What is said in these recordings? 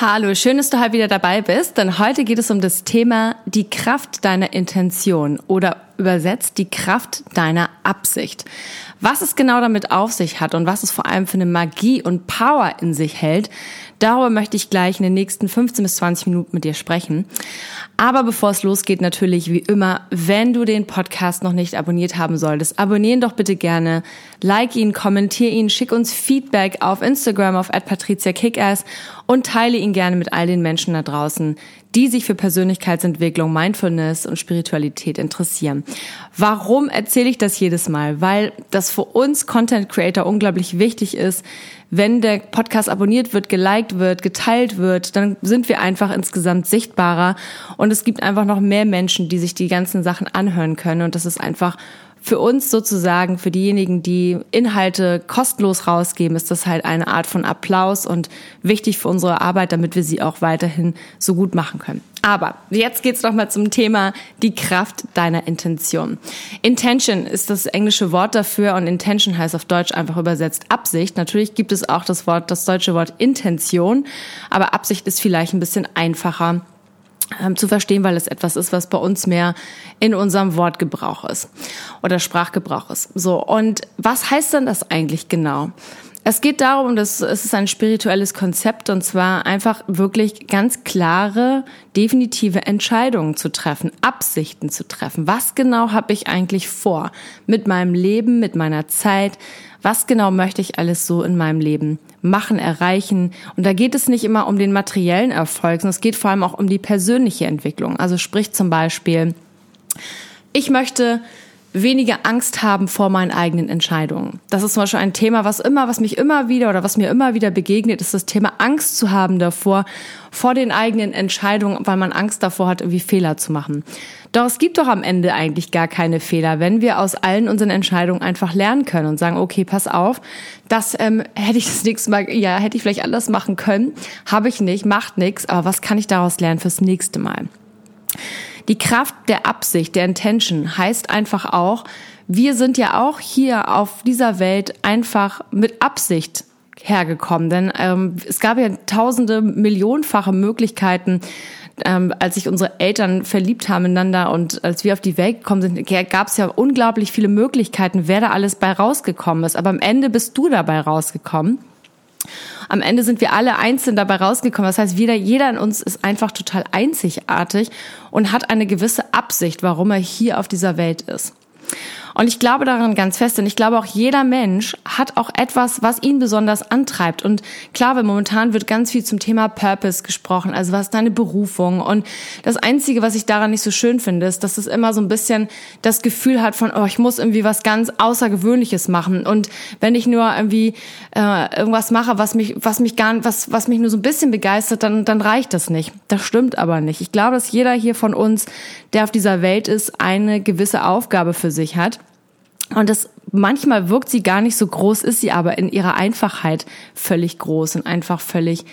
Hallo, schön, dass du heute wieder dabei bist, denn heute geht es um das Thema die Kraft deiner Intention oder übersetzt die Kraft deiner Absicht. Was es genau damit auf sich hat und was es vor allem für eine Magie und Power in sich hält, darüber möchte ich gleich in den nächsten 15 bis 20 Minuten mit dir sprechen. Aber bevor es losgeht, natürlich wie immer, wenn du den Podcast noch nicht abonniert haben solltest, abonnieren doch bitte gerne, like ihn, kommentier ihn, schick uns Feedback auf Instagram auf @patriziakickass und teile ihn gerne mit all den Menschen da draußen, die sich für Persönlichkeitsentwicklung, Mindfulness und Spiritualität interessieren. Warum erzähle ich das jedes Mal? Weil das für uns Content Creator unglaublich wichtig ist. Wenn der Podcast abonniert wird, geliked wird, geteilt wird, dann sind wir einfach insgesamt sichtbarer und es gibt einfach noch mehr Menschen, die sich die ganzen Sachen anhören können und das ist einfach für uns sozusagen, für diejenigen, die Inhalte kostenlos rausgeben, ist das halt eine Art von Applaus und wichtig für unsere Arbeit, damit wir sie auch weiterhin so gut machen können. Aber jetzt geht's noch mal zum Thema die Kraft deiner Intention. Intention ist das englische Wort dafür und Intention heißt auf Deutsch einfach übersetzt Absicht. Natürlich gibt es auch das Wort, das deutsche Wort Intention, aber Absicht ist vielleicht ein bisschen einfacher ähm, zu verstehen, weil es etwas ist, was bei uns mehr in unserem Wortgebrauch ist oder Sprachgebrauch ist. So, und was heißt denn das eigentlich genau? Es geht darum, dass es ist ein spirituelles Konzept und zwar einfach wirklich ganz klare, definitive Entscheidungen zu treffen, Absichten zu treffen. Was genau habe ich eigentlich vor mit meinem Leben, mit meiner Zeit? Was genau möchte ich alles so in meinem Leben machen, erreichen? Und da geht es nicht immer um den materiellen Erfolg, sondern es geht vor allem auch um die persönliche Entwicklung. Also sprich zum Beispiel, ich möchte weniger Angst haben vor meinen eigenen Entscheidungen. Das ist zum Beispiel ein Thema, was immer, was mich immer wieder oder was mir immer wieder begegnet, ist das Thema Angst zu haben davor, vor den eigenen Entscheidungen, weil man Angst davor hat, irgendwie Fehler zu machen. Doch es gibt doch am Ende eigentlich gar keine Fehler, wenn wir aus allen unseren Entscheidungen einfach lernen können und sagen, okay, pass auf, das ähm, hätte ich das nächste Mal, ja, hätte ich vielleicht anders machen können, habe ich nicht, macht nichts, aber was kann ich daraus lernen fürs nächste Mal? Die Kraft der Absicht, der Intention heißt einfach auch, wir sind ja auch hier auf dieser Welt einfach mit Absicht hergekommen. Denn ähm, es gab ja tausende, millionenfache Möglichkeiten, ähm, als sich unsere Eltern verliebt haben ineinander und als wir auf die Welt gekommen sind, gab es ja unglaublich viele Möglichkeiten, wer da alles bei rausgekommen ist. Aber am Ende bist du dabei rausgekommen. Am Ende sind wir alle einzeln dabei rausgekommen. Das heißt, jeder, jeder in uns ist einfach total einzigartig und hat eine gewisse Absicht, warum er hier auf dieser Welt ist. Und ich glaube daran ganz fest, denn ich glaube auch jeder Mensch hat auch etwas, was ihn besonders antreibt. Und klar, weil momentan wird ganz viel zum Thema Purpose gesprochen, also was ist deine Berufung? Und das Einzige, was ich daran nicht so schön finde, ist, dass es immer so ein bisschen das Gefühl hat von, oh, ich muss irgendwie was ganz Außergewöhnliches machen. Und wenn ich nur irgendwie äh, irgendwas mache, was mich, was mich gar, was, was mich nur so ein bisschen begeistert, dann, dann reicht das nicht. Das stimmt aber nicht. Ich glaube, dass jeder hier von uns, der auf dieser Welt ist, eine gewisse Aufgabe für sich hat. Und das manchmal wirkt sie gar nicht so groß, ist sie aber in ihrer Einfachheit völlig groß und einfach völlig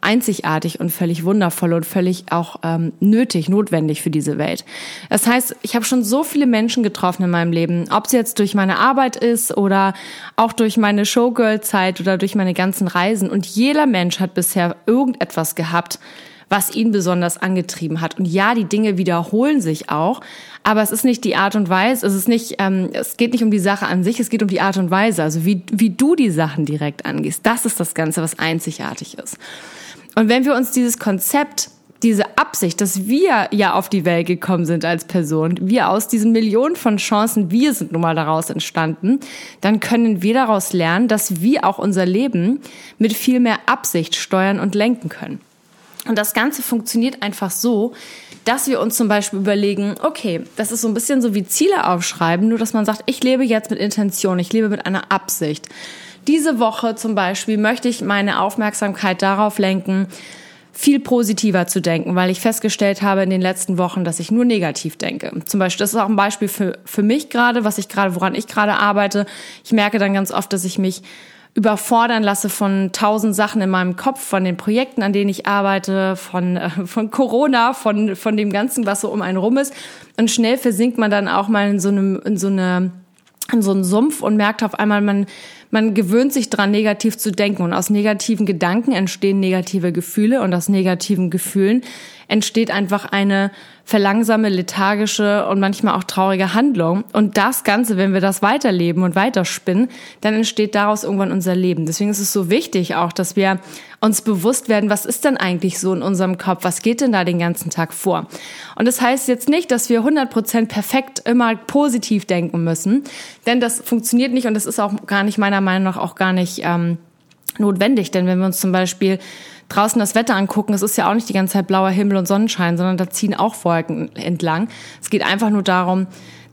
einzigartig und völlig wundervoll und völlig auch ähm, nötig, notwendig für diese Welt. Das heißt, ich habe schon so viele Menschen getroffen in meinem Leben, ob es jetzt durch meine Arbeit ist oder auch durch meine Showgirl-Zeit oder durch meine ganzen Reisen. Und jeder Mensch hat bisher irgendetwas gehabt, was ihn besonders angetrieben hat. Und ja, die Dinge wiederholen sich auch, aber es ist nicht die Art und Weise, es ist nicht, ähm, es geht nicht um die Sache an sich, es geht um die Art und Weise, also wie, wie du die Sachen direkt angehst. Das ist das Ganze, was einzigartig ist. Und wenn wir uns dieses Konzept diese Absicht, dass wir ja auf die Welt gekommen sind als Person, wir aus diesen Millionen von Chancen, wir sind nun mal daraus entstanden, dann können wir daraus lernen, dass wir auch unser Leben mit viel mehr Absicht steuern und lenken können. Und das Ganze funktioniert einfach so, dass wir uns zum Beispiel überlegen, okay, das ist so ein bisschen so wie Ziele aufschreiben, nur dass man sagt, ich lebe jetzt mit Intention, ich lebe mit einer Absicht. diese Woche zum Beispiel möchte ich meine Aufmerksamkeit darauf lenken, viel positiver zu denken, weil ich festgestellt habe in den letzten Wochen, dass ich nur negativ denke. Zum Beispiel, das ist auch ein Beispiel für, für mich gerade, was ich gerade, woran ich gerade arbeite. Ich merke dann ganz oft, dass ich mich überfordern lasse von tausend Sachen in meinem Kopf, von den Projekten, an denen ich arbeite, von, äh, von Corona, von, von dem Ganzen, was so um einen rum ist. Und schnell versinkt man dann auch mal in so einem, in so eine, in so einen Sumpf und merkt auf einmal, man, man gewöhnt sich dran, negativ zu denken. Und aus negativen Gedanken entstehen negative Gefühle und aus negativen Gefühlen entsteht einfach eine verlangsame, lethargische und manchmal auch traurige Handlung. Und das Ganze, wenn wir das weiterleben und weiterspinnen, dann entsteht daraus irgendwann unser Leben. Deswegen ist es so wichtig auch, dass wir uns bewusst werden, was ist denn eigentlich so in unserem Kopf? Was geht denn da den ganzen Tag vor? Und das heißt jetzt nicht, dass wir 100% perfekt immer positiv denken müssen, denn das funktioniert nicht und das ist auch gar nicht meiner Meinung nach auch gar nicht ähm, notwendig. Denn wenn wir uns zum Beispiel draußen das Wetter angucken, es ist ja auch nicht die ganze Zeit blauer Himmel und Sonnenschein, sondern da ziehen auch Wolken entlang. Es geht einfach nur darum,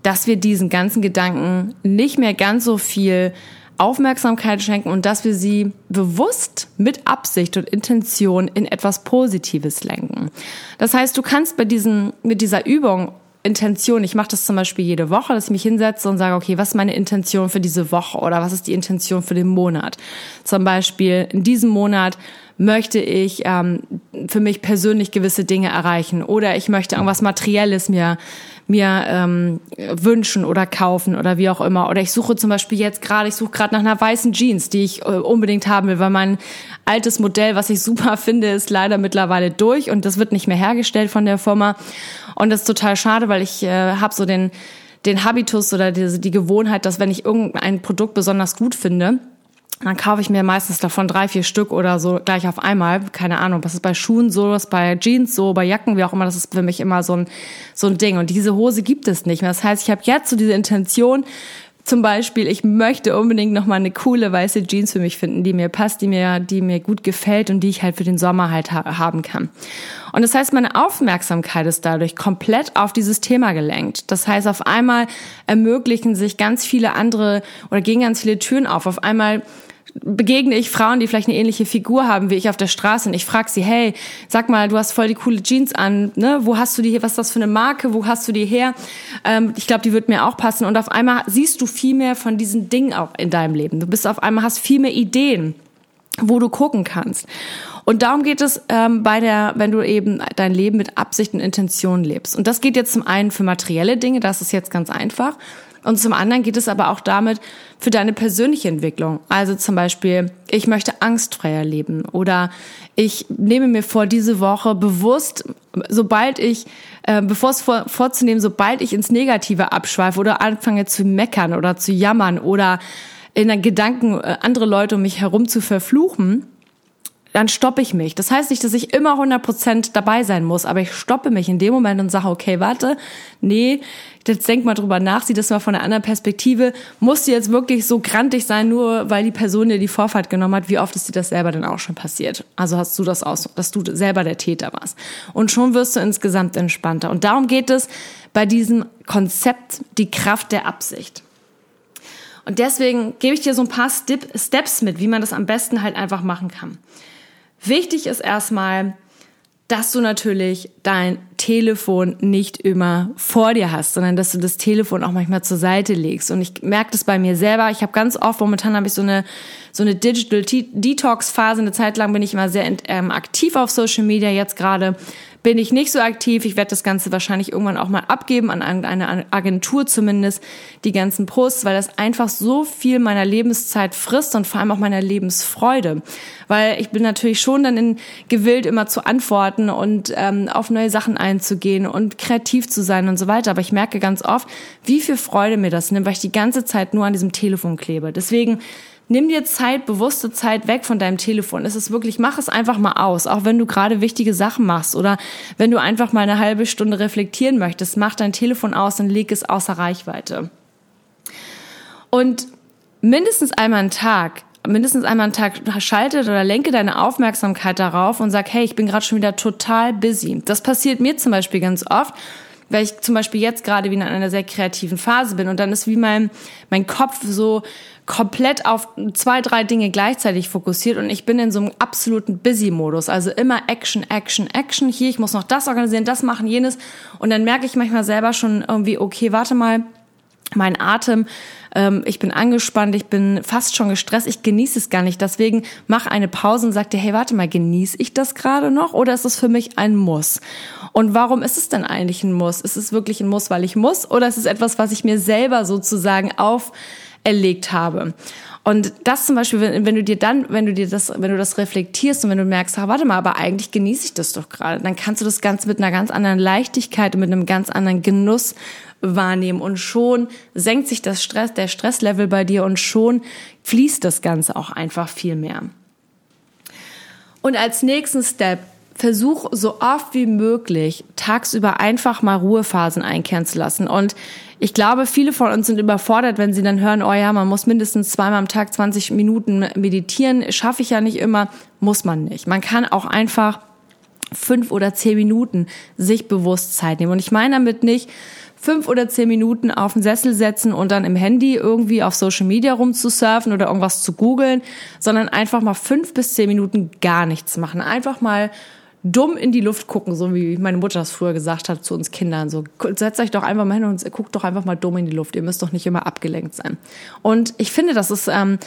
dass wir diesen ganzen Gedanken nicht mehr ganz so viel Aufmerksamkeit schenken und dass wir sie bewusst mit Absicht und Intention in etwas Positives lenken. Das heißt, du kannst bei diesen, mit dieser Übung Intention, ich mache das zum Beispiel jede Woche, dass ich mich hinsetze und sage, okay, was ist meine Intention für diese Woche oder was ist die Intention für den Monat? Zum Beispiel in diesem Monat möchte ich ähm, für mich persönlich gewisse Dinge erreichen oder ich möchte irgendwas Materielles mir mir ähm, wünschen oder kaufen oder wie auch immer. Oder ich suche zum Beispiel jetzt gerade, ich suche gerade nach einer weißen Jeans, die ich äh, unbedingt haben will, weil mein altes Modell, was ich super finde, ist leider mittlerweile durch und das wird nicht mehr hergestellt von der Firma. Und das ist total schade, weil ich äh, habe so den den Habitus oder die, die Gewohnheit, dass wenn ich irgendein Produkt besonders gut finde, dann kaufe ich mir meistens davon drei, vier Stück oder so gleich auf einmal. Keine Ahnung, was ist bei Schuhen so, was ist bei Jeans so, bei Jacken, wie auch immer. Das ist für mich immer so ein, so ein Ding. Und diese Hose gibt es nicht mehr. Das heißt, ich habe jetzt so diese Intention, zum Beispiel, ich möchte unbedingt noch mal eine coole weiße Jeans für mich finden, die mir passt, die mir, die mir gut gefällt und die ich halt für den Sommer halt ha haben kann. Und das heißt, meine Aufmerksamkeit ist dadurch komplett auf dieses Thema gelenkt. Das heißt, auf einmal ermöglichen sich ganz viele andere oder gehen ganz viele Türen auf. Auf einmal begegne ich Frauen, die vielleicht eine ähnliche Figur haben wie ich auf der Straße und ich frage sie, hey, sag mal, du hast voll die coole Jeans an, ne? Wo hast du die hier? Was ist das für eine Marke? Wo hast du die her? Ähm, ich glaube, die wird mir auch passen. Und auf einmal siehst du viel mehr von diesen Dingen auch in deinem Leben. Du bist auf einmal hast viel mehr Ideen, wo du gucken kannst. Und darum geht es ähm, bei der, wenn du eben dein Leben mit Absicht und Intention lebst. Und das geht jetzt zum einen für materielle Dinge, das ist jetzt ganz einfach. Und zum anderen geht es aber auch damit für deine persönliche Entwicklung. Also zum Beispiel, ich möchte angstfreier leben oder ich nehme mir vor, diese Woche bewusst, sobald ich, äh, bevor es vor, vorzunehmen, sobald ich ins Negative abschweife oder anfange zu meckern oder zu jammern oder in den Gedanken äh, andere Leute um mich herum zu verfluchen, dann stoppe ich mich. Das heißt nicht, dass ich immer 100% dabei sein muss, aber ich stoppe mich in dem Moment und sage, okay, warte, nee, jetzt denk mal drüber nach, sieh das mal von einer anderen Perspektive. Muss sie jetzt wirklich so grantig sein, nur weil die Person dir die Vorfahrt genommen hat? Wie oft ist dir das selber denn auch schon passiert? Also hast du das aus, dass du selber der Täter warst. Und schon wirst du insgesamt entspannter. Und darum geht es bei diesem Konzept, die Kraft der Absicht. Und deswegen gebe ich dir so ein paar Steps mit, wie man das am besten halt einfach machen kann. Wichtig ist erstmal, dass du natürlich dein Telefon nicht immer vor dir hast, sondern dass du das Telefon auch manchmal zur Seite legst. Und ich merke das bei mir selber. Ich habe ganz oft, momentan habe ich so eine, so eine Digital Detox Phase. Eine Zeit lang bin ich immer sehr ähm, aktiv auf Social Media. Jetzt gerade bin ich nicht so aktiv. Ich werde das Ganze wahrscheinlich irgendwann auch mal abgeben an eine Agentur zumindest, die ganzen Posts, weil das einfach so viel meiner Lebenszeit frisst und vor allem auch meiner Lebensfreude. Weil ich bin natürlich schon dann in, gewillt, immer zu antworten und ähm, auf neue Sachen einzugehen und kreativ zu sein und so weiter. Aber ich merke ganz oft, wie viel Freude mir das nimmt, weil ich die ganze Zeit nur an diesem Telefon klebe. Deswegen Nimm dir Zeit, bewusste Zeit weg von deinem Telefon. Es ist wirklich, mach es einfach mal aus. Auch wenn du gerade wichtige Sachen machst oder wenn du einfach mal eine halbe Stunde reflektieren möchtest, mach dein Telefon aus und leg es außer Reichweite. Und mindestens einmal am Tag, mindestens einmal am Tag schalte oder lenke deine Aufmerksamkeit darauf und sag, hey, ich bin gerade schon wieder total busy. Das passiert mir zum Beispiel ganz oft weil ich zum Beispiel jetzt gerade wieder in einer sehr kreativen Phase bin und dann ist wie mein, mein Kopf so komplett auf zwei, drei Dinge gleichzeitig fokussiert und ich bin in so einem absoluten Busy-Modus. Also immer Action, Action, Action. Hier, ich muss noch das organisieren, das machen, jenes. Und dann merke ich manchmal selber schon irgendwie, okay, warte mal, mein Atem, ähm, ich bin angespannt, ich bin fast schon gestresst, ich genieße es gar nicht. Deswegen mach eine Pause und sag dir, hey, warte mal, genieße ich das gerade noch oder ist es für mich ein Muss? Und warum ist es denn eigentlich ein Muss? Ist es wirklich ein Muss, weil ich muss oder ist es etwas, was ich mir selber sozusagen auf erlegt habe. Und das zum Beispiel, wenn, wenn, du dir dann, wenn du dir das, wenn du das reflektierst und wenn du merkst, ah, warte mal, aber eigentlich genieße ich das doch gerade, dann kannst du das Ganze mit einer ganz anderen Leichtigkeit und mit einem ganz anderen Genuss wahrnehmen und schon senkt sich das Stress, der Stresslevel bei dir und schon fließt das Ganze auch einfach viel mehr. Und als nächsten Step versuch so oft wie möglich tagsüber einfach mal Ruhephasen einkehren zu lassen. Und ich glaube, viele von uns sind überfordert, wenn sie dann hören, oh ja, man muss mindestens zweimal am Tag 20 Minuten meditieren. Schaffe ich ja nicht immer, muss man nicht. Man kann auch einfach fünf oder zehn Minuten sich bewusst Zeit nehmen. Und ich meine damit nicht, fünf oder zehn Minuten auf den Sessel setzen und dann im Handy irgendwie auf Social Media rumzusurfen oder irgendwas zu googeln, sondern einfach mal fünf bis zehn Minuten gar nichts machen. Einfach mal dumm in die Luft gucken, so wie meine Mutter das früher gesagt hat zu uns Kindern. So, setzt euch doch einfach mal hin und guckt doch einfach mal dumm in die Luft. Ihr müsst doch nicht immer abgelenkt sein. Und ich finde, das ist ähm,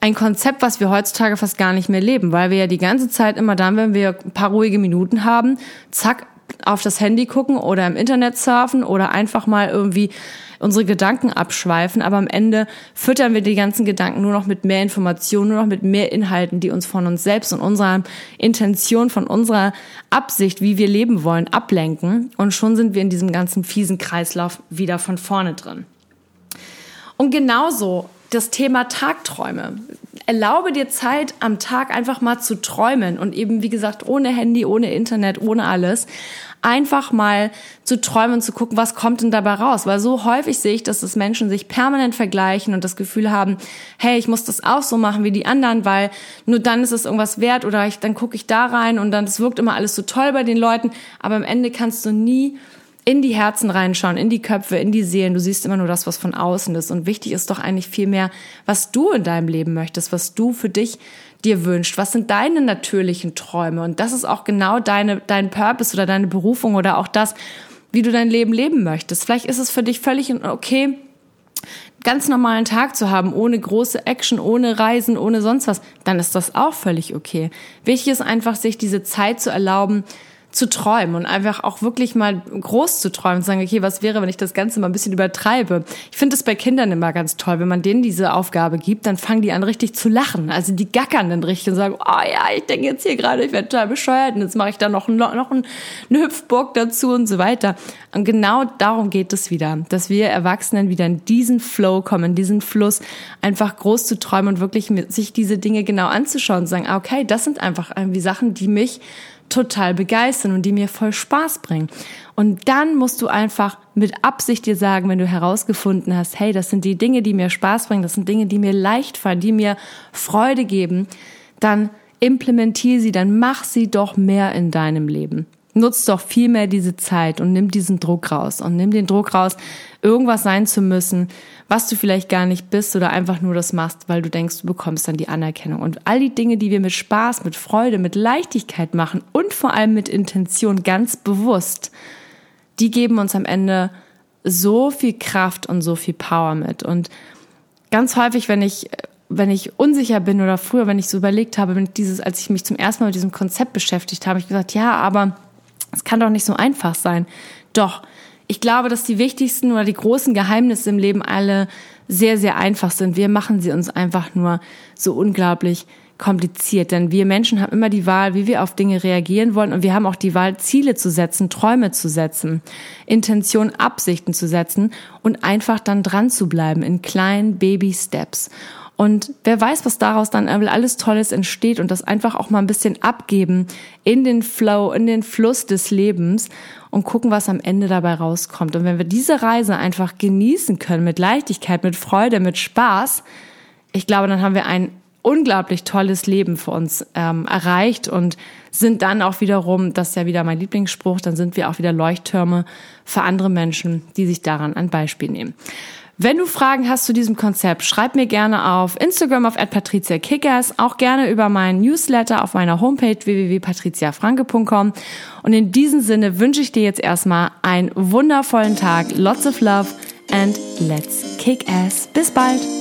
ein Konzept, was wir heutzutage fast gar nicht mehr leben, weil wir ja die ganze Zeit immer dann, wenn wir ein paar ruhige Minuten haben, zack, auf das Handy gucken oder im Internet surfen oder einfach mal irgendwie unsere Gedanken abschweifen, aber am Ende füttern wir die ganzen Gedanken nur noch mit mehr Informationen, nur noch mit mehr Inhalten, die uns von uns selbst und unserer Intention, von unserer Absicht, wie wir leben wollen, ablenken. Und schon sind wir in diesem ganzen fiesen Kreislauf wieder von vorne drin. Und genauso das Thema Tagträume. Erlaube dir Zeit am Tag einfach mal zu träumen und eben, wie gesagt, ohne Handy, ohne Internet, ohne alles einfach mal zu träumen und zu gucken, was kommt denn dabei raus. Weil so häufig sehe ich, dass das Menschen sich permanent vergleichen und das Gefühl haben, hey, ich muss das auch so machen wie die anderen, weil nur dann ist es irgendwas wert oder ich, dann gucke ich da rein und dann, es wirkt immer alles so toll bei den Leuten, aber am Ende kannst du nie in die Herzen reinschauen, in die Köpfe, in die Seelen. Du siehst immer nur das, was von außen ist. Und wichtig ist doch eigentlich viel mehr, was du in deinem Leben möchtest, was du für dich dir wünscht. Was sind deine natürlichen Träume? Und das ist auch genau deine, dein Purpose oder deine Berufung oder auch das, wie du dein Leben leben möchtest. Vielleicht ist es für dich völlig okay, ganz normalen Tag zu haben, ohne große Action, ohne Reisen, ohne sonst was, dann ist das auch völlig okay. Wichtig ist einfach, sich diese Zeit zu erlauben, zu träumen und einfach auch wirklich mal groß zu träumen und sagen, okay, was wäre, wenn ich das Ganze mal ein bisschen übertreibe? Ich finde es bei Kindern immer ganz toll, wenn man denen diese Aufgabe gibt, dann fangen die an richtig zu lachen. Also die gackern dann richtig und sagen, oh ja, ich denke jetzt hier gerade, ich werde total bescheuert und jetzt mache ich da noch, noch eine Hüpfburg dazu und so weiter. Und genau darum geht es wieder, dass wir Erwachsenen wieder in diesen Flow kommen, in diesen Fluss, einfach groß zu träumen und wirklich sich diese Dinge genau anzuschauen und sagen, ah, okay, das sind einfach irgendwie Sachen, die mich total begeistern und die mir voll Spaß bringen. Und dann musst du einfach mit Absicht dir sagen, wenn du herausgefunden hast, hey, das sind die Dinge, die mir Spaß bringen, das sind Dinge, die mir leicht fallen, die mir Freude geben, dann implementier sie, dann mach sie doch mehr in deinem Leben. Nutz doch viel mehr diese Zeit und nimm diesen Druck raus und nimm den Druck raus, irgendwas sein zu müssen, was du vielleicht gar nicht bist oder einfach nur das machst, weil du denkst, du bekommst dann die Anerkennung. Und all die Dinge, die wir mit Spaß, mit Freude, mit Leichtigkeit machen und vor allem mit Intention ganz bewusst, die geben uns am Ende so viel Kraft und so viel Power mit. Und ganz häufig, wenn ich wenn ich unsicher bin oder früher, wenn ich so überlegt habe, dieses, als ich mich zum ersten Mal mit diesem Konzept beschäftigt habe, ich gesagt, ja, aber es kann doch nicht so einfach sein. Doch, ich glaube, dass die wichtigsten oder die großen Geheimnisse im Leben alle sehr, sehr einfach sind. Wir machen sie uns einfach nur so unglaublich kompliziert, denn wir Menschen haben immer die Wahl, wie wir auf Dinge reagieren wollen und wir haben auch die Wahl, Ziele zu setzen, Träume zu setzen, Intention, Absichten zu setzen und einfach dann dran zu bleiben in kleinen Baby-Steps. Und wer weiß, was daraus dann alles Tolles entsteht und das einfach auch mal ein bisschen abgeben in den Flow, in den Fluss des Lebens und gucken, was am Ende dabei rauskommt. Und wenn wir diese Reise einfach genießen können mit Leichtigkeit, mit Freude, mit Spaß, ich glaube, dann haben wir ein unglaublich tolles Leben für uns ähm, erreicht und sind dann auch wiederum, das ist ja wieder mein Lieblingsspruch, dann sind wir auch wieder Leuchttürme für andere Menschen, die sich daran ein Beispiel nehmen. Wenn du Fragen hast zu diesem Konzept, schreib mir gerne auf Instagram auf @patriziakickers, auch gerne über meinen Newsletter auf meiner Homepage www.patriziafranke.com. Und in diesem Sinne wünsche ich dir jetzt erstmal einen wundervollen Tag, lots of love and let's kick ass. Bis bald.